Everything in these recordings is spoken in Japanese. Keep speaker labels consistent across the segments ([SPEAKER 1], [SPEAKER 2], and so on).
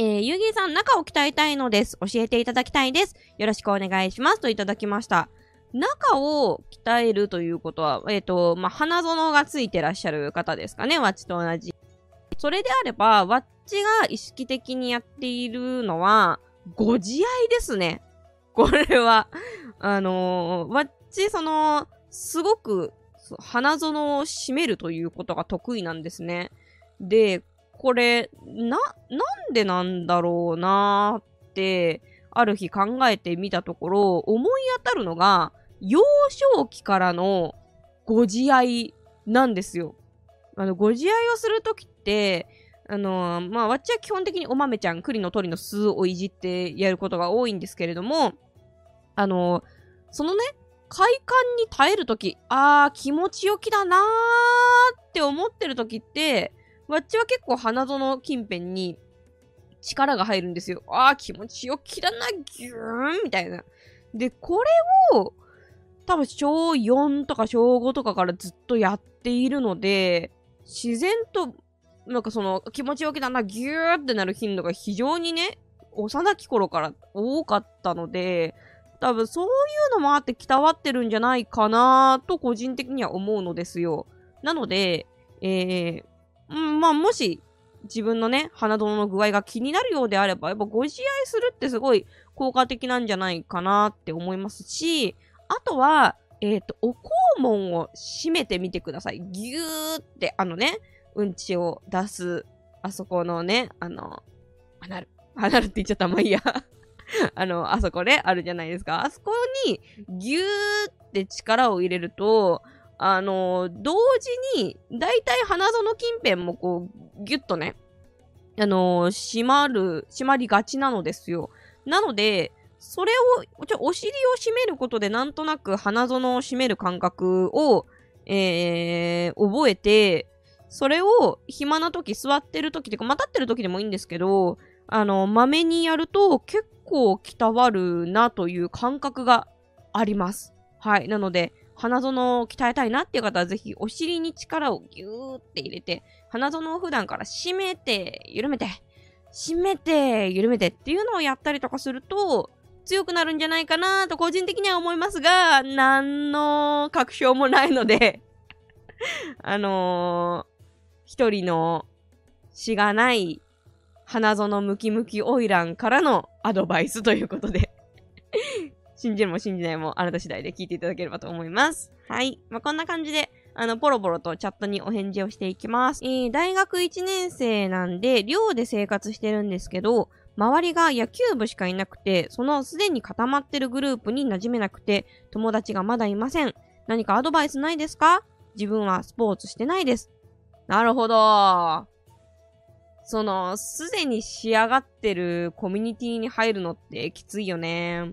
[SPEAKER 1] えー、ゆうぎーさん、中を鍛えたいのです。教えていただきたいです。よろしくお願いします。といただきました。中を鍛えるということは、えっ、ー、と、まあ、花園がついてらっしゃる方ですかね、ワッチと同じ。それであれば、ワッチが意識的にやっているのは、ご自愛ですね。これは。あのー、ワッチ、その、すごく、花園を閉めるということが得意なんですね。で、これ、な、なんでなんだろうなーって、ある日考えてみたところ、思い当たるのが、幼少期からのご自愛なんですよ。あの、ご自愛をするときって、あのー、まあ、わっちは基本的にお豆ちゃん、栗の鳥の巣をいじってやることが多いんですけれども、あのー、そのね、快感に耐えるとき、あー、気持ちよきだなーって思ってるときって、わっちは結構花園近辺に力が入るんですよ。あー、気持ちよきだな、ギューンみたいな。で、これを、多分小4とか小5とかからずっとやっているので、自然となんかその気持ちよきだな、ギューってなる頻度が非常にね、幼き頃から多かったので、多分そういうのもあって鍛わってるんじゃないかなと個人的には思うのですよ。なので、えー、うんまあもし自分のね、鼻どの具合が気になるようであれば、やっぱご自愛するってすごい効果的なんじゃないかなって思いますし、あとは、えっ、ー、と、お肛門を閉めてみてください。ぎゅーって、あのね、うんちを出す、あそこのね、あの、アナル。アナルって言っちゃったまあいいや。あの、あそこね、あるじゃないですか。あそこに、ぎゅーって力を入れると、あの、同時に、だいたい花園近辺もこう、ぎゅっとね、あの、閉まる、閉まりがちなのですよ。なので、それを、ちょ、お尻を締めることで、なんとなく花園を締める感覚を、えー、覚えて、それを暇な時、座ってる時とか、またってる時でもいいんですけど、あの、まめにやると結構鍛わるなという感覚があります。はい。なので、花園を鍛えたいなっていう方はぜひお尻に力をギューって入れて、花園を普段から締めて、緩めて、締めて、緩めてっていうのをやったりとかすると、強くなるんじゃないかなと個人的には思いますが、何の確証もないので あのー、一人のしがない花園ムキムキオイランからのアドバイスということで。信じるも信じないもあなた次第で聞いていただければと思います。はい。まあ、こんな感じで、あの、ポロポロとチャットにお返事をしていきます。えー、大学1年生なんで、寮で生活してるんですけど、周りが野球部しかいなくて、そのすでに固まってるグループに馴染めなくて、友達がまだいません。何かアドバイスないですか？自分はスポーツしてないです。なるほど。その、すでに仕上がってるコミュニティに入るのってきついよね。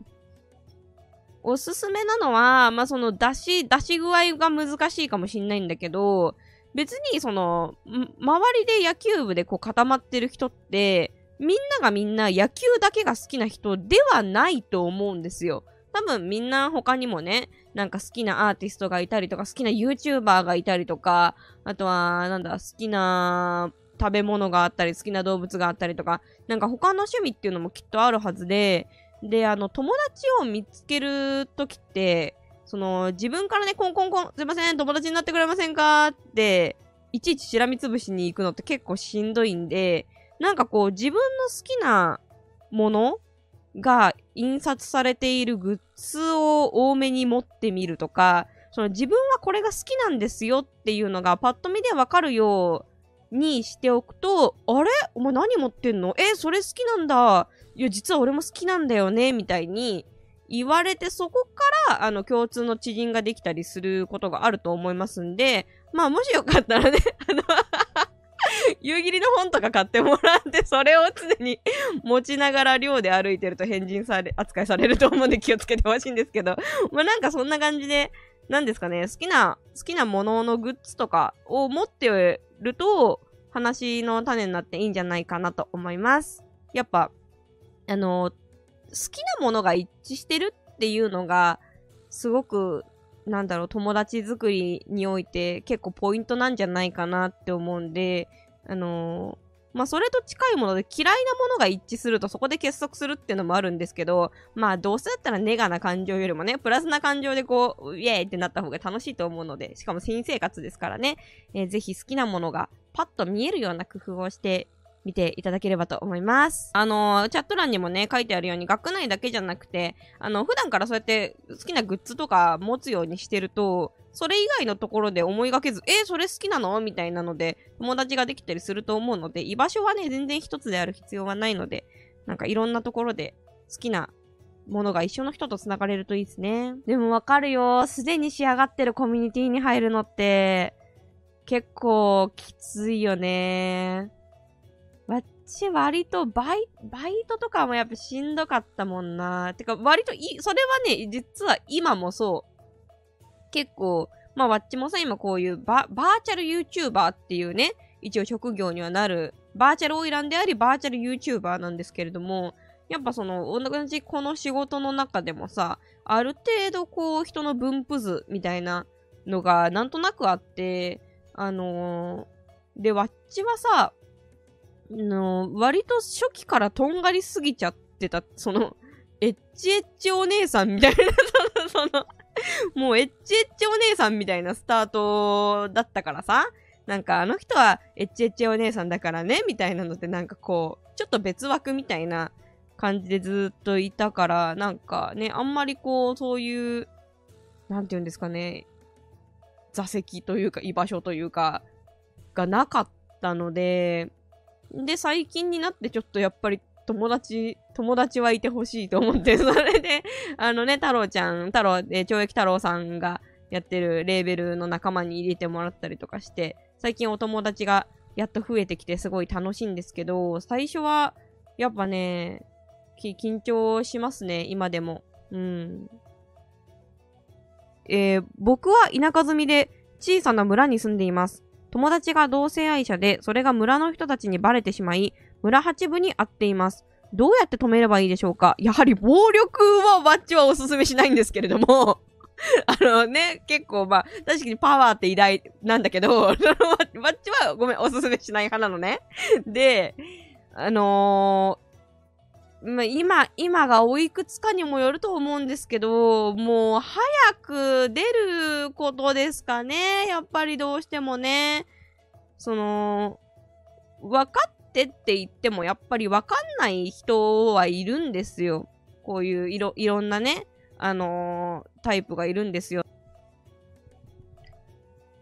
[SPEAKER 1] おすすめなのは、まあ、その出し、出し具合が難しいかもしんないんだけど、別にその、周りで野球部でこう固まってる人って、みんながみんな野球だけが好きな人ではないと思うんですよ。多分みんな他にもね、なんか好きなアーティストがいたりとか、好きな YouTuber がいたりとか、あとは、なんだ、好きな食べ物があったり、好きな動物があったりとか、なんか他の趣味っていうのもきっとあるはずで、で、あの、友達を見つけるときって、その、自分からね、コンコンコン、すいません、友達になってくれませんかって、いちいちしらみつぶしに行くのって結構しんどいんで、なんかこう、自分の好きなものが印刷されているグッズを多めに持ってみるとか、その自分はこれが好きなんですよっていうのがパッと見でわかるようにしておくと、あれ？お前何持ってんの？え、それ好きなんだ。いや、実は俺も好きなんだよね、みたいに言われて、そこから、あの、共通の知人ができたりすることがあると思いますんで、まあ、もしよかったらね、あの 夕霧の本とか買ってもらって、それを常に持ちながら寮で歩いてると返事され、扱いされると思うんで気をつけてほしいんですけど、まあなんかそんな感じで、なんですかね、好きな、好きなもののグッズとかを持ってると、話の種になっていいんじゃないかなと思います。やっぱ、あの、好きなものが一致してるっていうのが、すごく、なんだろう、友達作りにおいて結構ポイントなんじゃないかなって思うんで、あの、まあそれと近いもので嫌いなものが一致するとそこで結束するっていうのもあるんですけど、まあどうせだったらネガな感情よりもね、プラスな感情でこう、イエーイってなった方が楽しいと思うので、しかも新生活ですからね、えー、ぜひ好きなものがパッと見えるような工夫をして見ていただければと思います。あのー、チャット欄にもね、書いてあるように、学内だけじゃなくて、あの、普段からそうやって好きなグッズとか持つようにしてると、それ以外のところで思いがけず、えー、それ好きなの？みたいなので、友達ができたりすると思うので、居場所はね、全然一つである必要はないので、なんかいろんなところで好きなものが一緒の人と繋がれるといいですね。でもわかるよ。すでに仕上がってるコミュニティに入るのって、結構きついよね。ち割とバイ、バイトとかもやっぱしんどかったもんな。てか割とい、それはね、実は今もそう。結構、まあ、わっちもさ、今こういうババーチャル YouTuber っていうね、一応職業にはなる、バーチャルオイランであり、バーチャル YouTuber なんですけれども、やっぱその、同じこの仕事の中でもさ、ある程度こう、人の分布図みたいなのがなんとなくあって、あのー、で、わっちはさ、の割と初期からとんがりすぎちゃってた、その、エッチエッチお姉さんみたいな、その、そのもうエッチエッチお姉さんみたいなスタートだったからさ、なんかあの人はエッチエッチお姉さんだからね、みたいなのってなんかこう、ちょっと別枠みたいな感じでずっといたから、なんかね、あんまりこう、そういう、なんて言うんですかね、座席というか居場所というか、がなかったので、で、最近になってちょっとやっぱり友達、友達はいてほしいと思って、それで、あのね、太郎ちゃん、太郎、えー、懲役太郎さんがやってるレーベルの仲間に入れてもらったりとかして、最近お友達がやっと増えてきてすごい楽しいんですけど、最初は、やっぱね、緊張しますね、今でも。うん。えー、僕は田舎住みで小さな村に住んでいます。友達が同性愛者で、それが村の人たちにバレてしまい、村八部に会っています。どうやって止めればいいでしょうか？やはり暴力はバッチはおすすめしないんですけれども あのね、結構まあ、確かにパワーって偉大なんだけど、バッチはごめん、おすすめしない派なのね。で、あのー、まあ、今、今がおいくつかにもよると思うんですけど、もう早く出ることですかね。やっぱりどうしてもね。その、分かってって言ってもやっぱりわかんない人はいるんですよ。こういういろ、いろんなね、あのー、タイプがいるんですよ。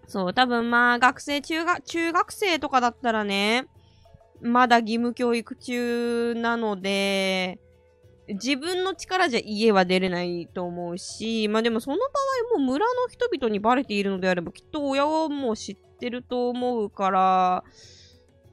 [SPEAKER 1] そう、多分まあ学生中学、中学生とかだったらね、まだ義務教育中なので、自分の力じゃ家は出れないと思うし、まあでもその場合も村の人々にバレているのであればきっと親はもう知ってると思うから、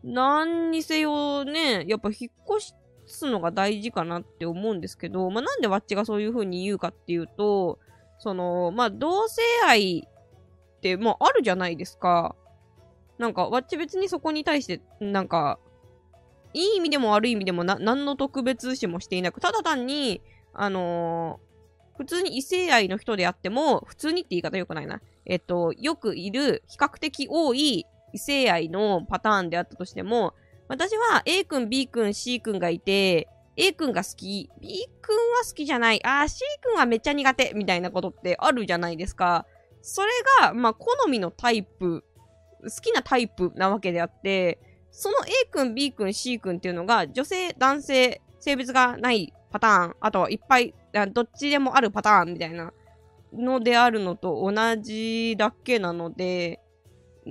[SPEAKER 1] 何にせよね、やっぱ引っ越すのが大事かなって思うんですけど、まあ、なんでわっちがそういう風に言うかっていうと、その、まあ、同性愛って、もうあるじゃないですか。なんか、わっち別にそこに対して、なんか、いい意味でも悪い意味でもな、何の特別視もしていなく、ただ単に、あのー、普通に異性愛の人であっても、普通にって言い方良くないな。えっと、よくいる、比較的多い異性愛のパターンであったとしても、私は A 君、B 君、C 君がいて、A 君が好き、B 君は好きじゃない、あー C 君はめっちゃ苦手、みたいなことってあるじゃないですか。それが、まあ、好みのタイプ、好きなタイプなわけであって、その A 君、B 君、C 君っていうのが、女性、男性、性別がないパターン、あとはいっぱい、どっちでもあるパターンみたいなのであるのと同じだけなので、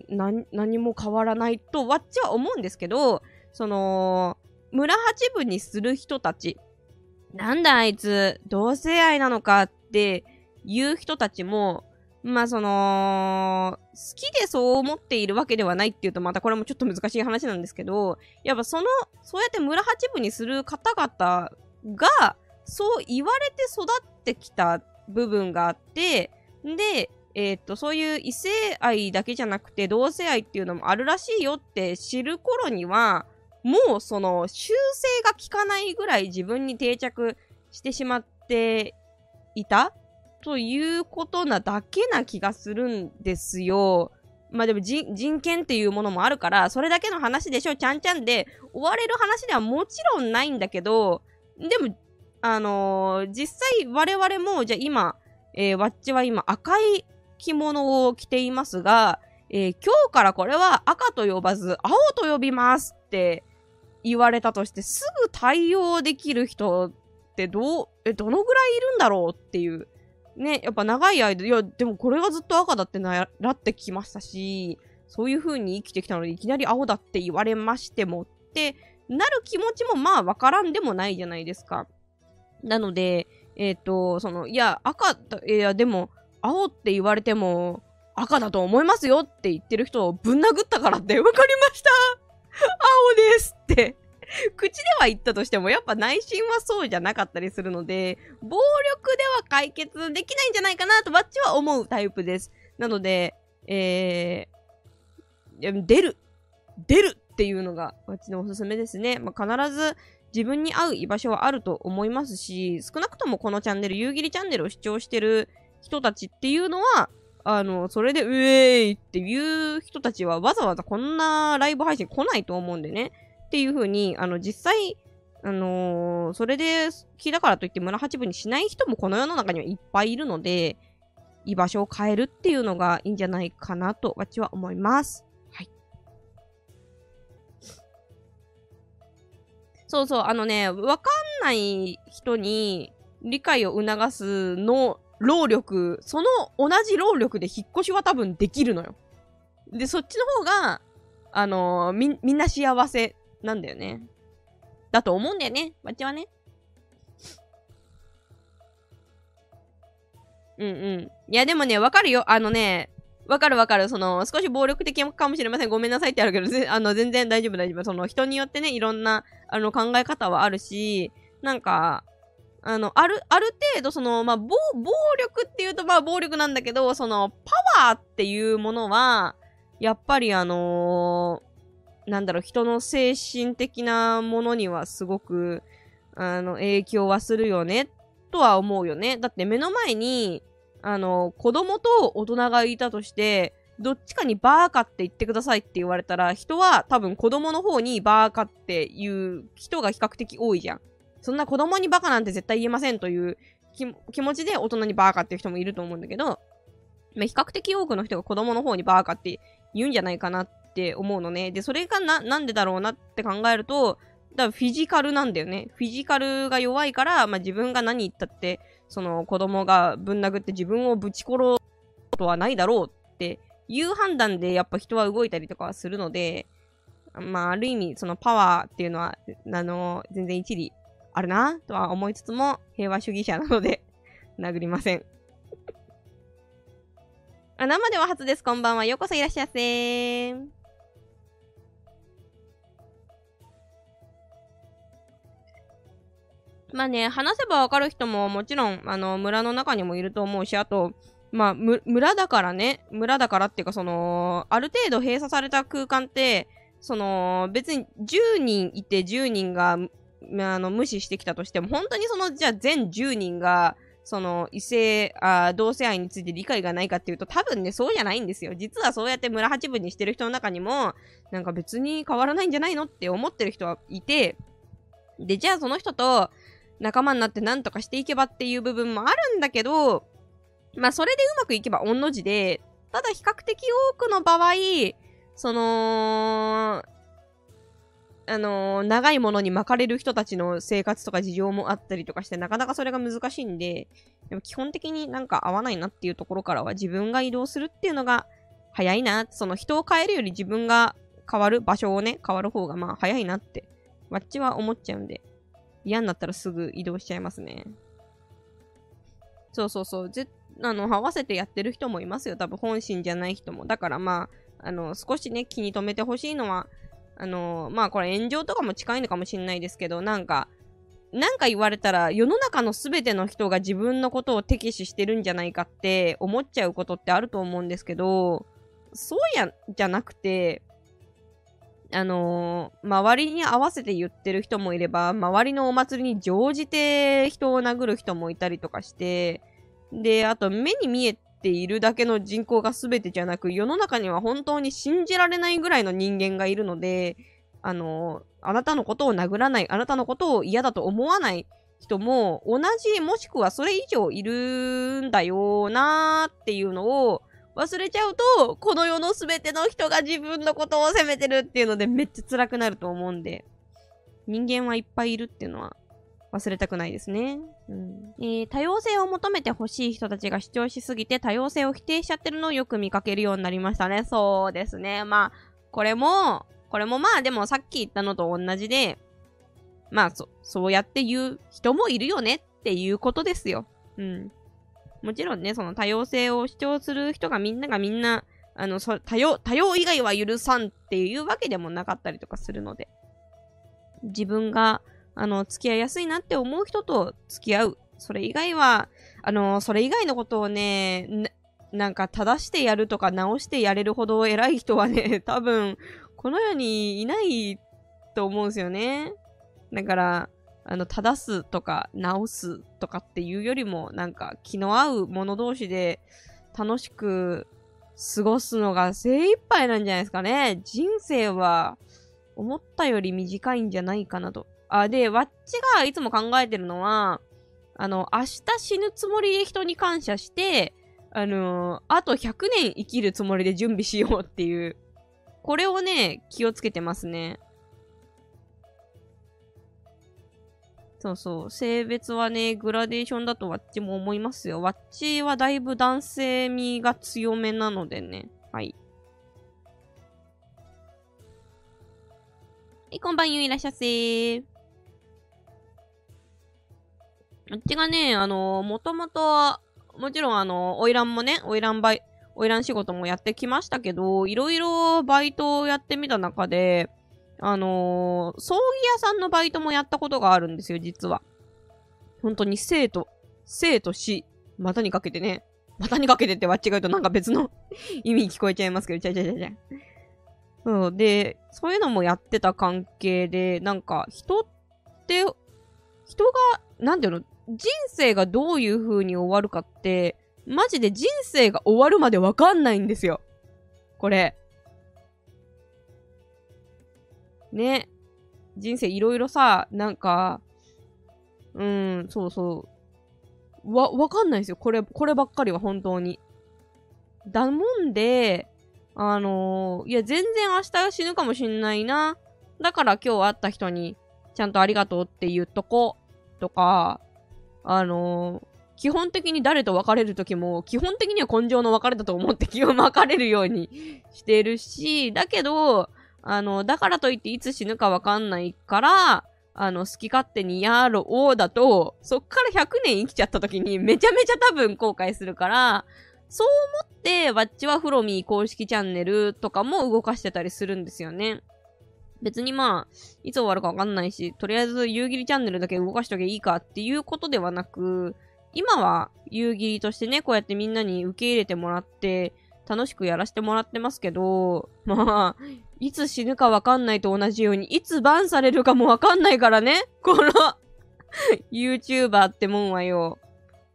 [SPEAKER 1] 何、も変わらないと、わっちは思うんですけど、その、村八分にする人たち、なんだあいつ、同性愛なのかっていう人たちも、まあその、好きでそう思っているわけではないっていうとまたこれもちょっと難しい話なんですけど、やっぱその、そうやって村八分にする方々が、そう言われて育ってきた部分があって、で、えっ、と、そういう異性愛だけじゃなくて同性愛っていうのもあるらしいよって知る頃には、もうその修正が効かないぐらい自分に定着してしまっていた。ということなだけな気がするんですよ。まあでも人権っていうものもあるから、それだけの話でしょ、ちゃんちゃんで終われる話ではもちろんないんだけど、でも、あのー、実際我々も、じゃあ今、えー、わっちは今赤い着物を着ていますが、えー、今日からこれは赤と呼ばず青と呼びますって言われたとしてすぐ対応できる人ってどう、え、どのぐらいいるんだろうっていう。ね、やっぱ長い間、いや、でもこれがずっと赤だってならってきましたし、そういう風に生きてきたのでいきなり青だって言われましてもってなる気持ちもまあわからんでもないじゃないですか。なので、えっ、ー、と、その、いや、赤、いや、でも、青って言われても、赤だと思いますよって言ってる人をぶん殴ったからって、わかりました青ですって 口では言ったとしても、やっぱ内心はそうじゃなかったりするので、暴力では解決できないんじゃないかなと、バッチは思うタイプです。なので、えー、出る出るっていうのが、バッチのおすすめですね。まあ、必ず自分に合う居場所はあると思いますし、少なくともこのチャンネル、夕霧チャンネルを視聴してる人たちっていうのは、あの、それで、うえーいっていう人たちはわざわざこんなライブ配信来ないと思うんでね。っていう風に、あの、実際、あのー、それで聞いたからといって村八分にしない人もこの世の中にはいっぱいいるので、居場所を変えるっていうのがいいんじゃないかなと、私は思います。はい。そうそう、あのね、わかんない人に理解を促すの労力、その同じ労力で引っ越しは多分できるのよ。で、そっちの方が、あのー、み、みんな幸せなんだよね。だと思うんだよね。わっちはね。うんうん。いや、でもね、わかるよ。あのね、わかるわかる。その、少し暴力的かもしれません。ごめんなさいってあるけど、あの、全然大丈夫大丈夫。その、人によってね、いろんな、あの、考え方はあるし、なんか、あの、ある、ある程度、その、まあ、暴、暴力っていうと、まあ、暴力なんだけど、その、パワーっていうものは、やっぱりあのー、なんだろう、人の精神的なものにはすごく、あの、影響はするよね、とは思うよね。だって目の前に、あの、子供と大人がいたとして、どっちかにバーカって言ってくださいって言われたら、人は多分子供の方にバーカっていう人が比較的多いじゃん。そんな子供にバカなんて絶対言えませんという気持ちで大人にバーカっていう人もいると思うんだけど、ま、比較的多くの人が子供の方にバーカって言うんじゃないかなっって思うのね。で、それがな、なんでだろうなって考えると、だからフィジカルなんだよね。フィジカルが弱いから、まあ、自分が何言ったって、その子供がぶん殴って自分をぶち殺すことはないだろうっていう判断でやっぱ人は動いたりとかはするので、まあ、ある意味、そのパワーっていうのは、あの、全然一理あるなとは思いつつも、平和主義者なので 殴りませんあ、生では初です。こんばんは。ようこそいらっしゃいませまあね、話せばわかる人ももちろん、あの、村の中にもいると思うし、あと、まあ、村だからね、村だからっていうか、その、ある程度閉鎖された空間って、その、別に10人いて10人があの、無視してきたとしても、本当にその、じゃあ全10人が、その、異性、あ同性愛について理解がないかっていうと、多分ね、そうじゃないんですよ。実はそうやって村八分にしてる人の中にも、なんか別に変わらないんじゃないのって思ってる人はいて、で、じゃあその人と仲間になって何とかしていけばっていう部分もあるんだけど、まあそれでうまくいけば御の字で、ただ比較的多くの場合、その、あのー、長いものに巻かれる人たちの生活とか事情もあったりとかして、なかなかそれが難しいんで、でも基本的になんか合わないなっていうところからは自分が移動するっていうのが早いな。その人を変えるより自分が変わる場所をね、変わる方がまあ早いなって、わっちは思っちゃうんで、嫌になったらすぐ移動しちゃいますね。そうそうそう。ぜあの、合わせてやってる人もいますよ。多分本心じゃない人も。だからまあ、あの、少しね、気に留めてほしいのは、あの、まあこれ炎上とかも近いのかもしんないですけど、なんか、なんか言われたら世の中の全ての人が自分のことを敵視してるんじゃないかって思っちゃうことってあると思うんですけど、そうや、じゃなくて、あのー、周りに合わせて言ってる人もいれば、周りのお祭りに乗じて人を殴る人もいたりとかして、で、あと目に見えているだけの人口が全てじゃなく、世の中には本当に信じられないぐらいの人間がいるので、あの、あなたのことを殴らない、あなたのことを嫌だと思わない人も同じもしくはそれ以上いるんだよなーっていうのを忘れちゃうと、この世の全ての人が自分のことを責めてるっていうのでめっちゃ辛くなると思うんで、人間はいっぱいいるっていうのは忘れたくないですね。うんえー、多様性を求めてほしい人たちが主張しすぎて多様性を否定しちゃってるのをよく見かけるようになりましたね。そうですね。まあ、これも、これもまあでもさっき言ったのと同じで、まあそ、そうやって言う人もいるよねっていうことですよ。うん。もちろんね、その多様性を主張する人がみんながみんな、あの、そ多様、多様以外は許さんっていうわけでもなかったりとかするので、自分が、あの、付き合いやすいなって思う人と付き合う。それ以外は、あの、それ以外のことをね、なんか正してやるとか直してやれるほど偉い人はね、多分、この世にいないと思うんですよね。だから、あの、正すとか直すとかっていうよりも、なんか気の合う者同士で楽しく過ごすのが精一杯なんじゃないですかね。人生は思ったより短いんじゃないかなと。あ、で、わっちがいつも考えてるのは、あの、明日死ぬつもりで人に感謝して、あのー、あと100年生きるつもりで準備しようっていう、これをね、気をつけてますね。そうそう。性別はね、グラデーションだとわっちも思いますよ。わっちはだいぶ男性味が強めなのでね。はい。はい、こんばんゆいらっしゃせー。あっちがね、あのー、もともと、もちろんあの、花魁もね、花魁バイ、花魁仕事もやってきましたけど、いろいろバイトをやってみた中で、あのー、葬儀屋さんのバイトもやったことがあるんですよ、実は。本当に生と、生と死、またにかけてね。またにかけてって間違うとなんか別の 意味聞こえちゃいますけど、ちゃちゃちゃちゃ。う、で、そういうのもやってた関係で、なんか人って、人が、なんていうの、人生がどういう風に終わるかって、マジで人生が終わるまでわかんないんですよ。これ。ね。人生いろいろさ、なんか、うん、そうそう。わ、わかんないですよ。これ、こればっかりは本当に。だもんで、あのー、いや、全然明日死ぬかもしんないな。だから今日会った人に、ちゃんとありがとうって言っとこ、とか、あのー、基本的に誰と別れる時も、基本的には根性の別れだと思って気を別れるようにしてるし、だけど、あの、だからといっていつ死ぬかわかんないから、あの、好き勝手にやろうだと、そっから100年生きちゃった時にめちゃめちゃ多分後悔するから、そう思って、ワッチはフロミー公式チャンネルとかも動かしてたりするんですよね。別にまあ、いつ終わるかわかんないし、とりあえず夕霧チャンネルだけ動かしとけばいいかっていうことではなく、今は夕霧としてね、こうやってみんなに受け入れてもらって、楽しくやらせてもらってますけど、まあ、いつ死ぬかわかんないと同じように、いつバンされるかもわかんないからね。この YouTuber ってもんはよ。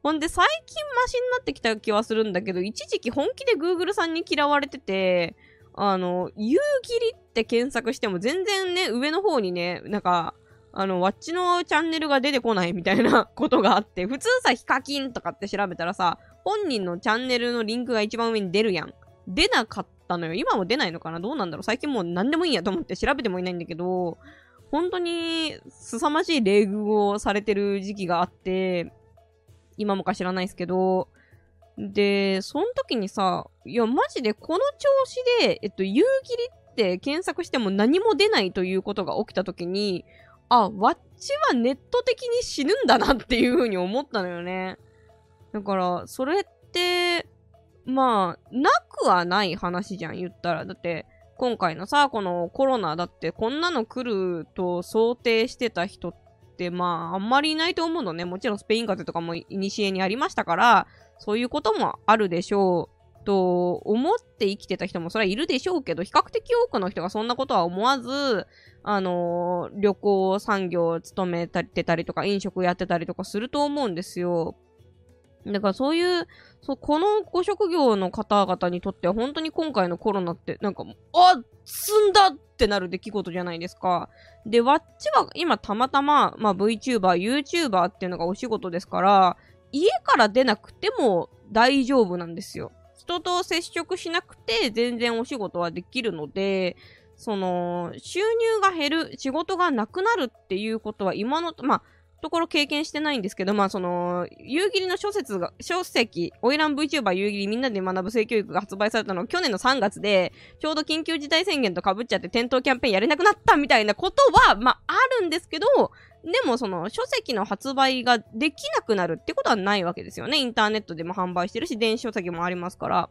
[SPEAKER 1] ほんで最近マシになってきた気はするんだけど、一時期本気で Google さんに嫌われてて、あの、夕霧って検索しても全然ね、上の方にね、なんか、あの、わっちのチャンネルが出てこないみたいなことがあって、普通さ、ヒカキンとかって調べたらさ、本人のチャンネルのリンクが一番上に出るやん。出なかったのよ。今も出ないのかな？どうなんだろう？最近もう何でもいいやと思って調べてもいないんだけど、本当に凄まじい礼遇をされてる時期があって、今もか知らないですけど、で、その時にさ、いや、マジでこの調子で、えっと、夕霧って検索しても何も出ないということが起きた時に、あ、わっちはネット的に死ぬんだなっていう風に思ったのよね。だから、それって、まあ、なくはない話じゃん、言ったら。だって、今回のさ、このコロナだってこんなの来ると想定してた人って、まあ、あんまりいないと思うのね。もちろんスペイン風邪とかも古にありましたから、そういうこともあるでしょう。と思って生きてた人もそれはいるでしょうけど、比較的多くの人がそんなことは思わず、あのー、旅行産業を務めてたりとか、飲食やってたりとかすると思うんですよ。だからそういう、そう、このご職業の方々にとっては本当に今回のコロナってなんか、あ積んだってなる出来事じゃないですか。で、わっちは今たまたま、まあ VTuber、YouTuber っていうのがお仕事ですから、家から出なくても大丈夫なんですよ。人と接触しなくて全然お仕事はできるので、その、収入が減る、仕事がなくなるっていうことは今の、まあ、ところ経験してないんですけど、まあその、夕霧の諸説が、書籍、オイラン VTuber 夕霧みんなで学ぶ性教育が発売されたのは去年の3月で、ちょうど緊急事態宣言と被っちゃって店頭キャンペーンやれなくなったみたいなことは、まああるんですけど、でもその書籍の発売ができなくなるってことはないわけですよね。インターネットでも販売してるし、電子書籍もありますから。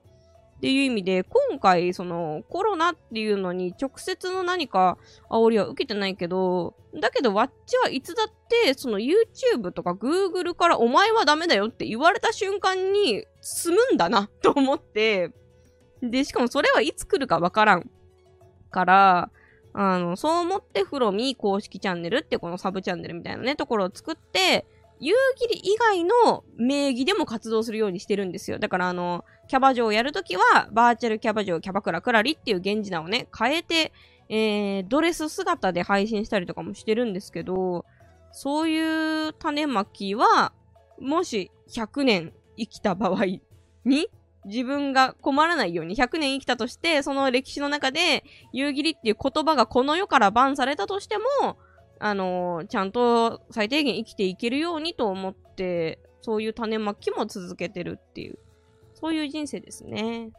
[SPEAKER 1] っていう意味で、今回、その、コロナっていうのに直接の何か煽りは受けてないけど、だけど、わっちはいつだって、その YouTube とか Google からお前はダメだよって言われた瞬間に済むんだなと思って、で、しかもそれはいつ来るかわからん。から、あの、そう思ってフロミ公式チャンネルってこのサブチャンネルみたいなね、ところを作って、夕霧以外の名義でも活動するようにしてるんですよ。だからあの、キャバ嬢をやるときは、バーチャルキャバ嬢キャバクラクラリっていう源氏名をね、変えて、えー、ドレス姿で配信したりとかもしてるんですけど、そういう種まきは、もし100年生きた場合に、自分が困らないように100年生きたとして、その歴史の中で、夕霧っていう言葉がこの世からバンされたとしても、あのー、ちゃんと最低限生きていけるようにと思って、そういう種まきも続けてるっていう、そういう人生ですね。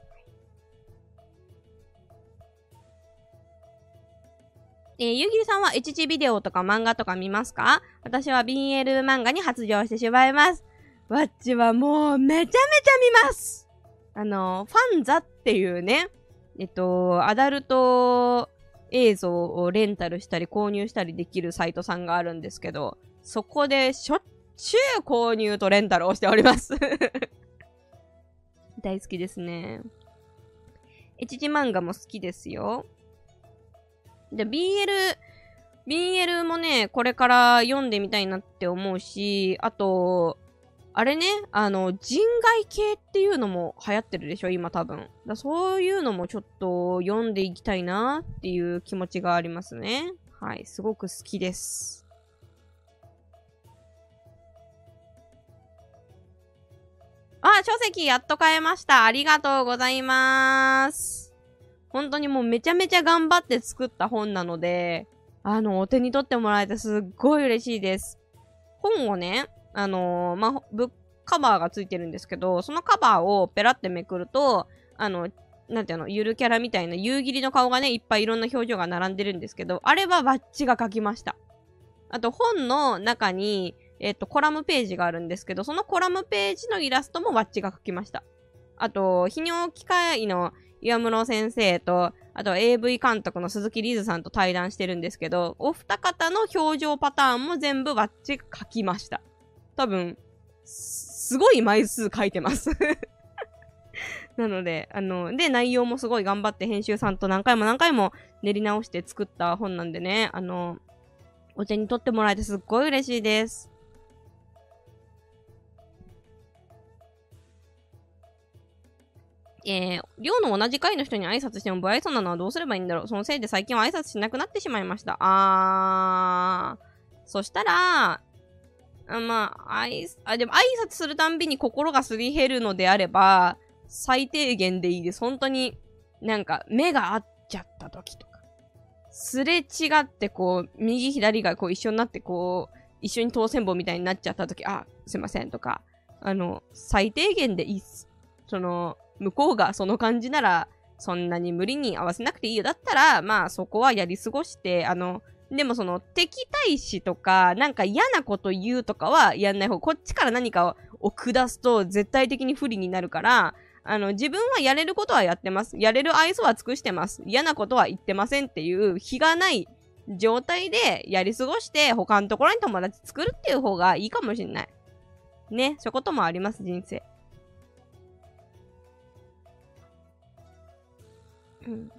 [SPEAKER 1] えー、ゆうぎりさんは HG ビデオとか漫画とか見ますか？私は BL 漫画に発情してしまいます。わっちはもうめちゃめちゃ見ますあの、ファンザっていうね、えっと、アダルト映像をレンタルしたり購入したりできるサイトさんがあるんですけど、そこでしょっちゅう購入とレンタルをしております 大好きですね。HG 漫画も好きですよ。で、BL、BL もね、これから読んでみたいなって思うし、あと、あれね、あの、人外系っていうのも流行ってるでしょ、今多分。だそういうのもちょっと読んでいきたいなっていう気持ちがありますね。はい、すごく好きです。あ、書籍やっと買えました。ありがとうございます。本当にもうめちゃめちゃ頑張って作った本なので、あの、お手に取ってもらえてすっごい嬉しいです。本をね、あのー、まあ、ブカバーがついてるんですけど、そのカバーをペラってめくると、あの、なんていうの、ゆるキャラみたいな夕霧の顔がね、いっぱいいろんな表情が並んでるんですけど、あれはバッチが書きました。あと、本の中に、えっと、コラムページがあるんですけど、そのコラムページのイラストもバッチが書きました。あと、泌尿機械の岩室先生と、あと AV 監督の鈴木リズさんと対談してるんですけど、お二方の表情パターンも全部バッチ書きました。多分、すごい枚数書いてます なので、あの、で、内容もすごい頑張って編集さんと何回も何回も練り直して作った本なんでね、あの、お手に取ってもらえてすっごい嬉しいです。えー、寮の同じ階の人に挨拶しても不愛想なのはどうすればいいんだろうそのせいで最近は挨拶しなくなってしまいました。あー。そしたら、あまあ、あい、あ、でも挨拶するたんびに心がすり減るのであれば、最低限でいいです。本当に、なんか、目が合っちゃった時とか。すれ違ってこう、右左がこう一緒になってこう、一緒に当選簿みたいになっちゃった時、あ、すいませんとか、あの、最低限でいいっす。その、向こうがその感じなら、そんなに無理に合わせなくていいよ。だったら、まあそこはやり過ごして、あの、でもその敵対視とか、なんか嫌なこと言うとかはやんない方。こっちから何かを下すと絶対的に不利になるから、あの、自分はやれることはやってます。やれる愛想は尽くしてます。嫌なことは言ってませんっていう日がない状態でやり過ごして他のところに友達作るっていう方がいいかもしんない。ね、そういうこともあります、人生。うん。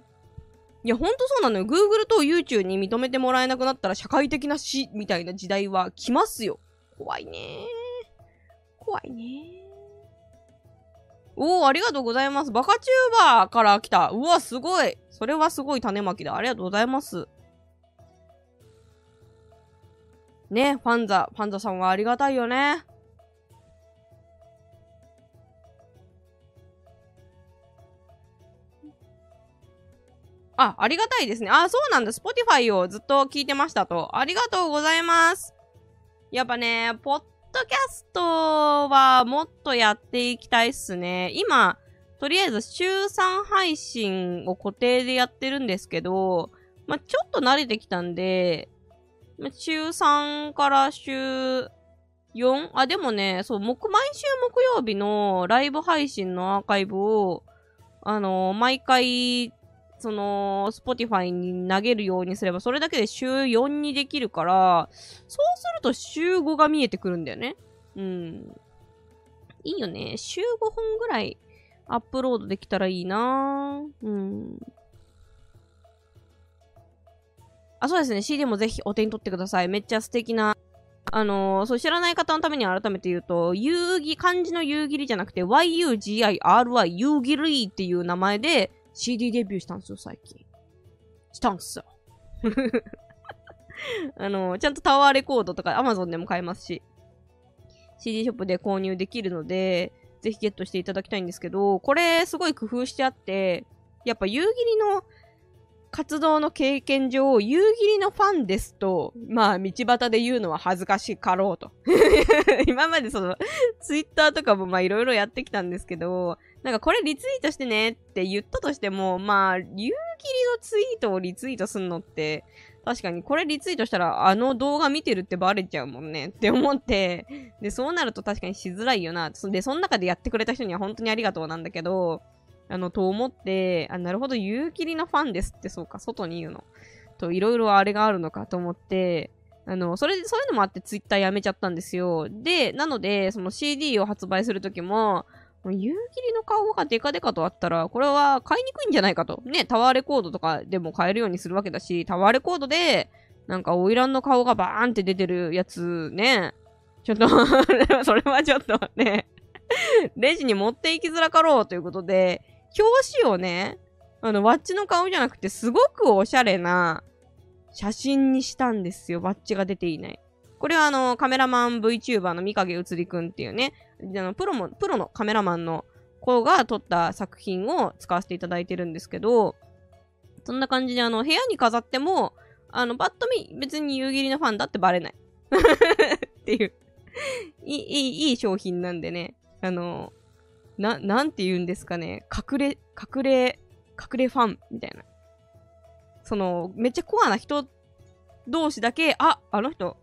[SPEAKER 1] いや、ほんとそうなのよ。Google と YouTube に認めてもらえなくなったら社会的な死みたいな時代は来ますよ。怖いね怖いねおー、ありがとうございます。バカチューバーから来た。うわ、すごい。それはすごい種まきだ。ありがとうございます。ね、ファンザ、ファンザさんはありがたいよね。あ、ありがたいですね。あ、そうなんだ。 Spotify をずっと聞いてましたと。ありがとうございます。やっぱね、ポッドキャストはもっとやっていきたいっすね。今、とりあえず週3配信を固定でやってるんですけど、まあ、ちょっと慣れてきたんで、まあ、週3から週 4? あ、でもね、そう、木、毎週木曜日のライブ配信のアーカイブを、あのー、毎回その、 Spotify に投げるようにすれば、それだけで週4にできるから、そうすると週5が見えてくるんだよね。うん。いいよね。週5本ぐらいアップロードできたらいいなうん。あ、そうですね。CD もぜひお手に取ってください。めっちゃ素敵な。あのー、そう、知らない方のために改めて言うと、遊戯、漢字の遊戯りじゃなくて、YUGIRY、遊戯りっていう名前で、CD デビューしたんですよ、最近。したんすよ。あの、ちゃんとタワーレコードとか Amazon でも買えますし、CD ショップで購入できるので、ぜひゲットしていただきたいんですけど、これすごい工夫してあって、やっぱ夕霧の活動の経験上、夕霧のファンですと、まあ、道端で言うのは恥ずかしかろうと。今までその、ツイッターとかもまあいろいろやってきたんですけど、なんかこれリツイートしてねって言ったとしても、まあ、夕霧のツイートをリツイートすんのって、確かにこれリツイートしたらあの動画見てるってバレちゃうもんねって思って、で、そうなると確かにしづらいよな。で、その中でやってくれた人には本当にありがとうなんだけど、あの、と思って、あ、なるほど、夕霧のファンですって、そうか、外に言うの。と、いろいろあれがあるのかと思って、あの、それで、そういうのもあってツイッターやめちゃったんですよ。で、なので、その CD を発売するときも、夕霧の顔がデカデカとあったら、これは買いにくいんじゃないかと。ね、タワーレコードとかでも買えるようにするわけだし、タワーレコードで、なんか、花魁の顔がバーンって出てるやつね。ちょっと それはちょっとねレジに持っていきづらかろうということで、表紙をね、あの、ワッチの顔じゃなくて、すごくおしゃれな写真にしたんですよ。ワッチが出ていない。これはあの、カメラマン VTuber の三影うつりくんっていうね、あのプロも、プロのカメラマンの子が撮った作品を使わせていただいてるんですけど、そんな感じであの、部屋に飾っても、あの、バッと見、別に夕霧のファンだってバレない。っていういい、いい、商品なんでね。あの、な、なんて言うんですかね。隠れ、隠れ、隠れファンみたいな。その、めっちゃコアな人同士だけ、あ、あの人、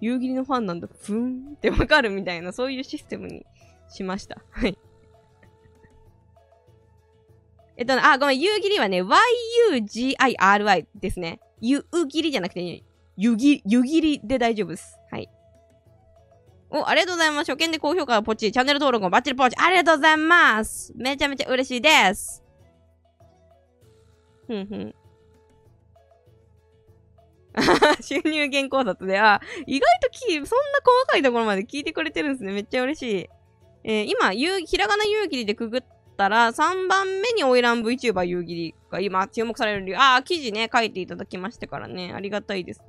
[SPEAKER 1] 夕霧のファンなんだ、ふんってわかるみたいな、そういうシステムにしました。はい。えっと、あ、ごめん、夕霧はね、yugiry ですね。夕霧じゃなくて、湯切りで大丈夫です。はい。お、ありがとうございます。初見で高評価をポチ、チャンネル登録もバッチリポチ。ありがとうございます。めちゃめちゃ嬉しいです。ふんふん。収入原考察で、あ、意外とき、そんな細かいところまで聞いてくれてるんですね。めっちゃ嬉しい。えー、今、ゆうひらがな夕霧でくぐったら、3番目にオイラン VTuber 夕霧が今注目される理由。あ、記事ね、書いていただきましてからね。ありがたいです。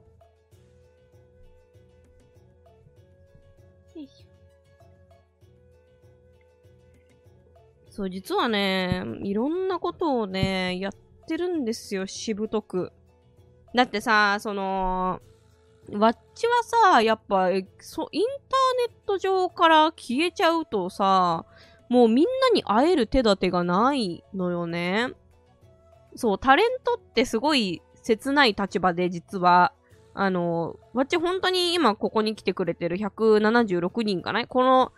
[SPEAKER 1] そう、実はね、いろんなことをね、やってるんですよ、しぶとく。だってさ、その、ワッチはさ、やっぱ、そ、インターネット上から消えちゃうとさ、もうみんなに会える手立てがないのよね。そう、タレントってすごい切ない立場で、実は。あの、ワッチ本当に今ここに来てくれてる176人かなこの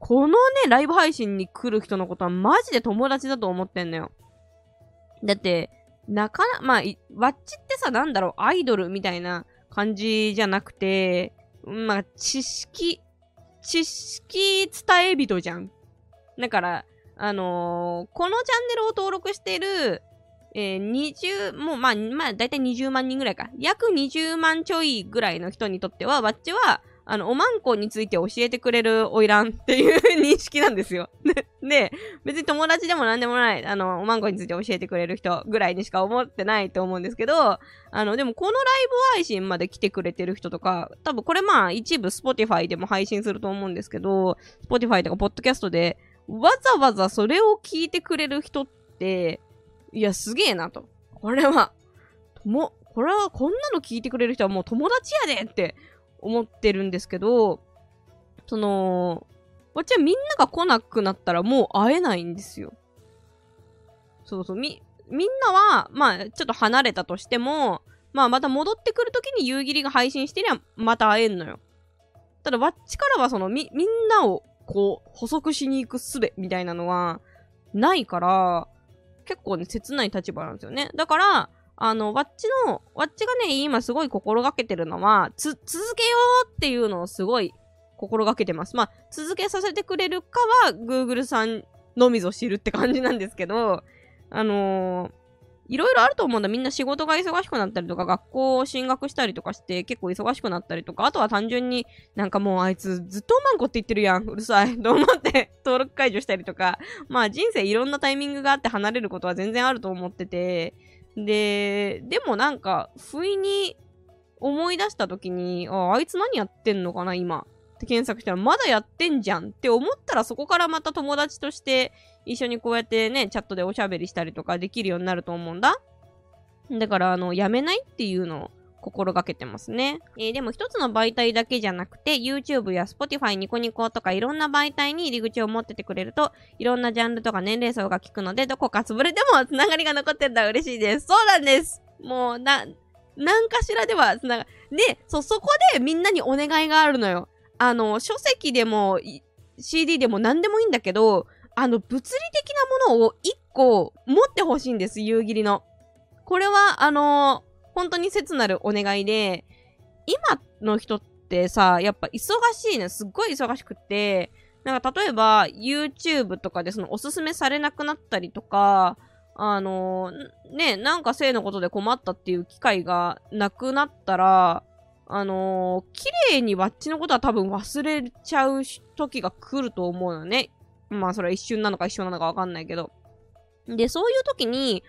[SPEAKER 1] このね、ライブ配信に来る人のことはマジで友達だと思ってんのよ。だって、なかな、まあ、ワッチってさ、なんだろう、アイドルみたいな感じじゃなくて、まあ、知識、知識伝え人じゃん。だから、あのー、このチャンネルを登録している、えー、20、もうまあ、まあ、だいたい20万人ぐらいか。約20万ちょいぐらいの人にとっては、ワッチは、あの、おまんこについて教えてくれるおいらんっていう認識なんですよ。で、別に友達でもなんでもない、あの、おまんこについて教えてくれる人ぐらいにしか思ってないと思うんですけど、あの、でもこのライブ配信まで来てくれてる人とか、多分これまあ一部 Spotify でも配信すると思うんですけど、Spotify とか Podcast でわざわざそれを聞いてくれる人って、いや、すげえなと。これは、とも、これはこんなの聞いてくれる人はもう友達やでって思ってるんですけど、その、わっちはみんなが来なくなったらもう会えないんですよ。そうそう、み、みんなは、まあ、ちょっと離れたとしても、まあ、また戻ってくるときに夕霧が配信してりゃ、また会えんのよ。ただ、わっちからはその、み、みんなを、こう、補足しに行く術みたいなのは、ないから、結構ね、切ない立場なんですよね。だから、あの、わっちの、わっちがね、今すごい心がけてるのは、つ、続けようっていうのをすごい心がけてます。まあ、続けさせてくれるかは、Google さんのみぞ知るって感じなんですけど、あのー、いろいろあると思うんだ。みんな仕事が忙しくなったりとか、学校を進学したりとかして結構忙しくなったりとか、あとは単純になんかもうあいつずっとおまんこって言ってるやん。うるさい。と思って登録解除したりとか、まあ人生いろんなタイミングがあって離れることは全然あると思ってて、で、でもなんか、不意に思い出した時に、あ、あいつ何やってんのかな、今。って検索したら、まだやってんじゃんって思ったら、そこからまた友達として一緒にこうやってね、チャットでおしゃべりしたりとかできるようになると思うんだ。だから、あの、やめないっていうの心がけてますね。えー、でも一つの媒体だけじゃなくて、YouTube や Spotify、ニコニコとかいろんな媒体に入り口を持っててくれると、いろんなジャンルとか年齢層が効くので、どこか潰れてもつながりが残ってたら嬉しいです。そうなんですもう、な、何かしらではつなが、で、そ、そこでみんなにお願いがあるのよ。あの、書籍でも、CD でも何でもいいんだけど、あの、物理的なものを1個持ってほしいんです、夕霧の。これは、あの本当に切なるお願いで、今の人ってさ、やっぱ忙しいね。すっごい忙しくって、なんか例えば YouTube とかでそのおすすめされなくなったりとか、あの、ね、なんか性のことで困ったっていう機会がなくなったら、あのー、綺麗にわっちのことは多分忘れちゃう時が来ると思うのね。まあそれは一瞬なのか一緒なのかわかんないけど。で、そういう時に、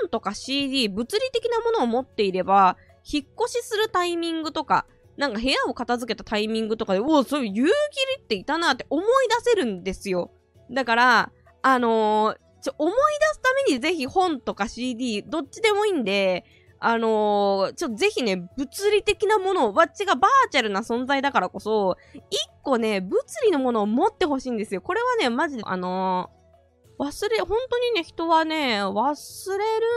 [SPEAKER 1] 本とか CD、物理的なものを持っていれば、引っ越しするタイミングとか、なんか部屋を片付けたタイミングとかで、おお、そういう夕霧っていたなって思い出せるんですよ。だから、あのー、ちょ、思い出すためにぜひ本とか CD、どっちでもいいんで、あのー、ちょ、ぜひね、物理的なものを、わっちがバーチャルな存在だからこそ、一個ね、物理のものを持ってほしいんですよ。これはね、マジで、あのー、忘れ、本当にね、人はね、忘れ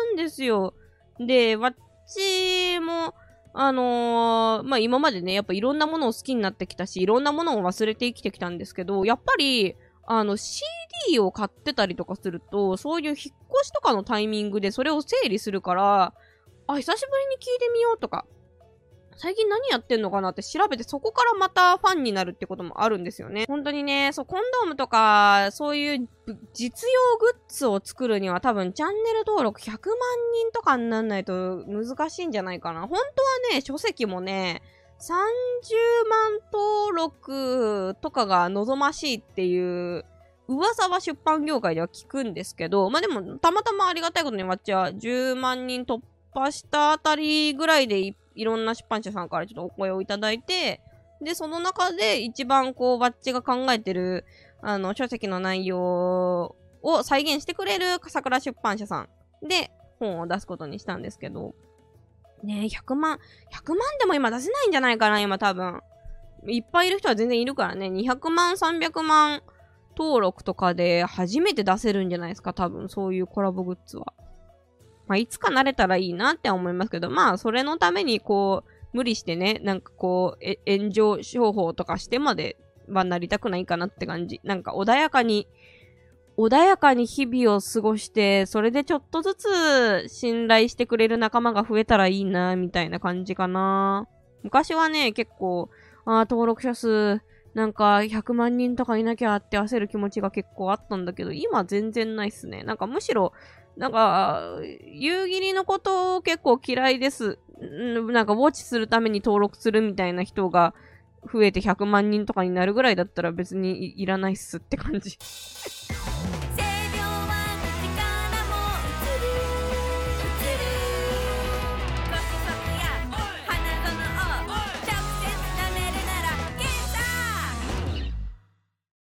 [SPEAKER 1] るんですよ。で、わっちも、あのー、まあ、今までね、やっぱいろんなものを好きになってきたし、いろんなものを忘れて生きてきたんですけど、やっぱり、あの、CD を買ってたりとかすると、そういう引っ越しとかのタイミングでそれを整理するから、あ、久しぶりに聞いてみようとか、最近何やってんのかなって調べてそこからまたファンになるってこともあるんですよね。本当にね、そう、コンドームとか、そういう実用グッズを作るには多分チャンネル登録100万人とかになんないと難しいんじゃないかな。本当はね、書籍もね、30万登録とかが望ましいっていう噂は出版業界では聞くんですけど、まあでも、たまたまありがたいことにわっちは10万人突破したあたりぐらいでいいろんな出版社さんからちょっとお声をいただいて、で、その中で一番こう、バッチが考えてる、あの、書籍の内容を再現してくれる笠倉出版社さんで本を出すことにしたんですけど、ね100万、100万でも今出せないんじゃないかな、今多分。いっぱいいる人は全然いるからね、200万、300万登録とかで初めて出せるんじゃないですか、多分、そういうコラボグッズは。まあ、いつか慣れたらいいなって思いますけど、まあ、それのためにこう、無理してね、なんかこう、炎上商法とかしてまではなりたくないかなって感じ。なんか穏やかに、穏やかに日々を過ごして、それでちょっとずつ信頼してくれる仲間が増えたらいいな、みたいな感じかな。昔はね、結構、ああ、登録者数、なんか100万人とかいなきゃって焦る気持ちが結構あったんだけど、今全然ないっすね。なんかむしろ、なんか、夕霧のことを結構嫌いです。なんか、ウォッチするために登録するみたいな人が増えて100万人とかになるぐらいだったら別にいいらないっすって感じ。